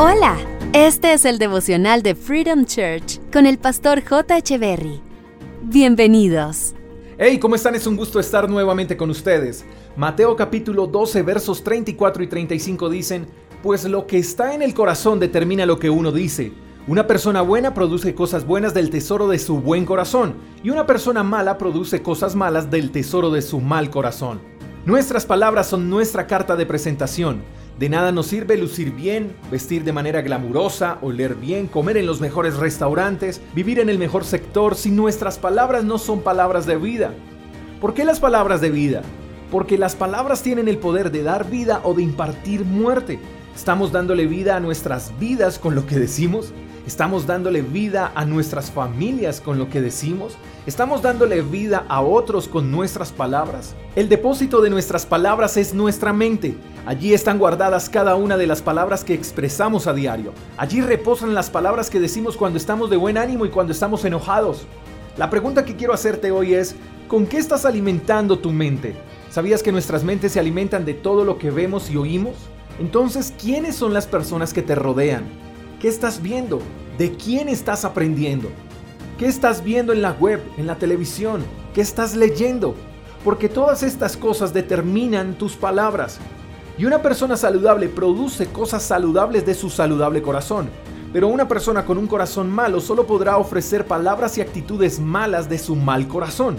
Hola, este es el devocional de Freedom Church con el pastor J. Berry. Bienvenidos. Hey, ¿cómo están? Es un gusto estar nuevamente con ustedes. Mateo capítulo 12 versos 34 y 35 dicen, Pues lo que está en el corazón determina lo que uno dice. Una persona buena produce cosas buenas del tesoro de su buen corazón y una persona mala produce cosas malas del tesoro de su mal corazón. Nuestras palabras son nuestra carta de presentación. De nada nos sirve lucir bien, vestir de manera glamurosa, oler bien, comer en los mejores restaurantes, vivir en el mejor sector si nuestras palabras no son palabras de vida. ¿Por qué las palabras de vida? Porque las palabras tienen el poder de dar vida o de impartir muerte. ¿Estamos dándole vida a nuestras vidas con lo que decimos? ¿Estamos dándole vida a nuestras familias con lo que decimos? ¿Estamos dándole vida a otros con nuestras palabras? El depósito de nuestras palabras es nuestra mente. Allí están guardadas cada una de las palabras que expresamos a diario. Allí reposan las palabras que decimos cuando estamos de buen ánimo y cuando estamos enojados. La pregunta que quiero hacerte hoy es, ¿con qué estás alimentando tu mente? ¿Sabías que nuestras mentes se alimentan de todo lo que vemos y oímos? Entonces, ¿quiénes son las personas que te rodean? ¿Qué estás viendo? ¿De quién estás aprendiendo? ¿Qué estás viendo en la web, en la televisión? ¿Qué estás leyendo? Porque todas estas cosas determinan tus palabras. Y una persona saludable produce cosas saludables de su saludable corazón. Pero una persona con un corazón malo solo podrá ofrecer palabras y actitudes malas de su mal corazón.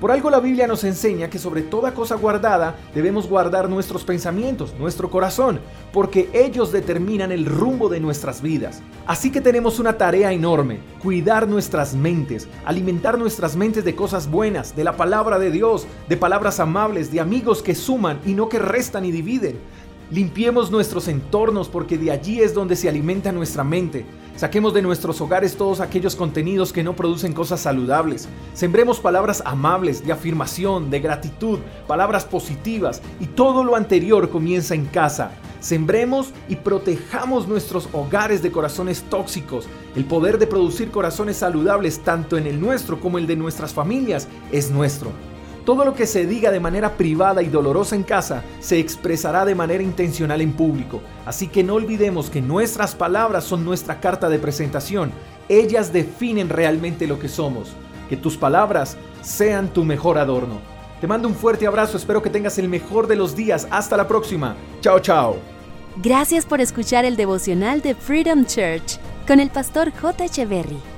Por algo la Biblia nos enseña que sobre toda cosa guardada debemos guardar nuestros pensamientos, nuestro corazón, porque ellos determinan el rumbo de nuestras vidas. Así que tenemos una tarea enorme, cuidar nuestras mentes, alimentar nuestras mentes de cosas buenas, de la palabra de Dios, de palabras amables, de amigos que suman y no que restan y dividen. Limpiemos nuestros entornos porque de allí es donde se alimenta nuestra mente. Saquemos de nuestros hogares todos aquellos contenidos que no producen cosas saludables. Sembremos palabras amables, de afirmación, de gratitud, palabras positivas y todo lo anterior comienza en casa. Sembremos y protejamos nuestros hogares de corazones tóxicos. El poder de producir corazones saludables tanto en el nuestro como el de nuestras familias es nuestro. Todo lo que se diga de manera privada y dolorosa en casa se expresará de manera intencional en público. Así que no olvidemos que nuestras palabras son nuestra carta de presentación. Ellas definen realmente lo que somos. Que tus palabras sean tu mejor adorno. Te mando un fuerte abrazo, espero que tengas el mejor de los días. Hasta la próxima. Chao, chao. Gracias por escuchar el devocional de Freedom Church con el pastor J. Echeverry.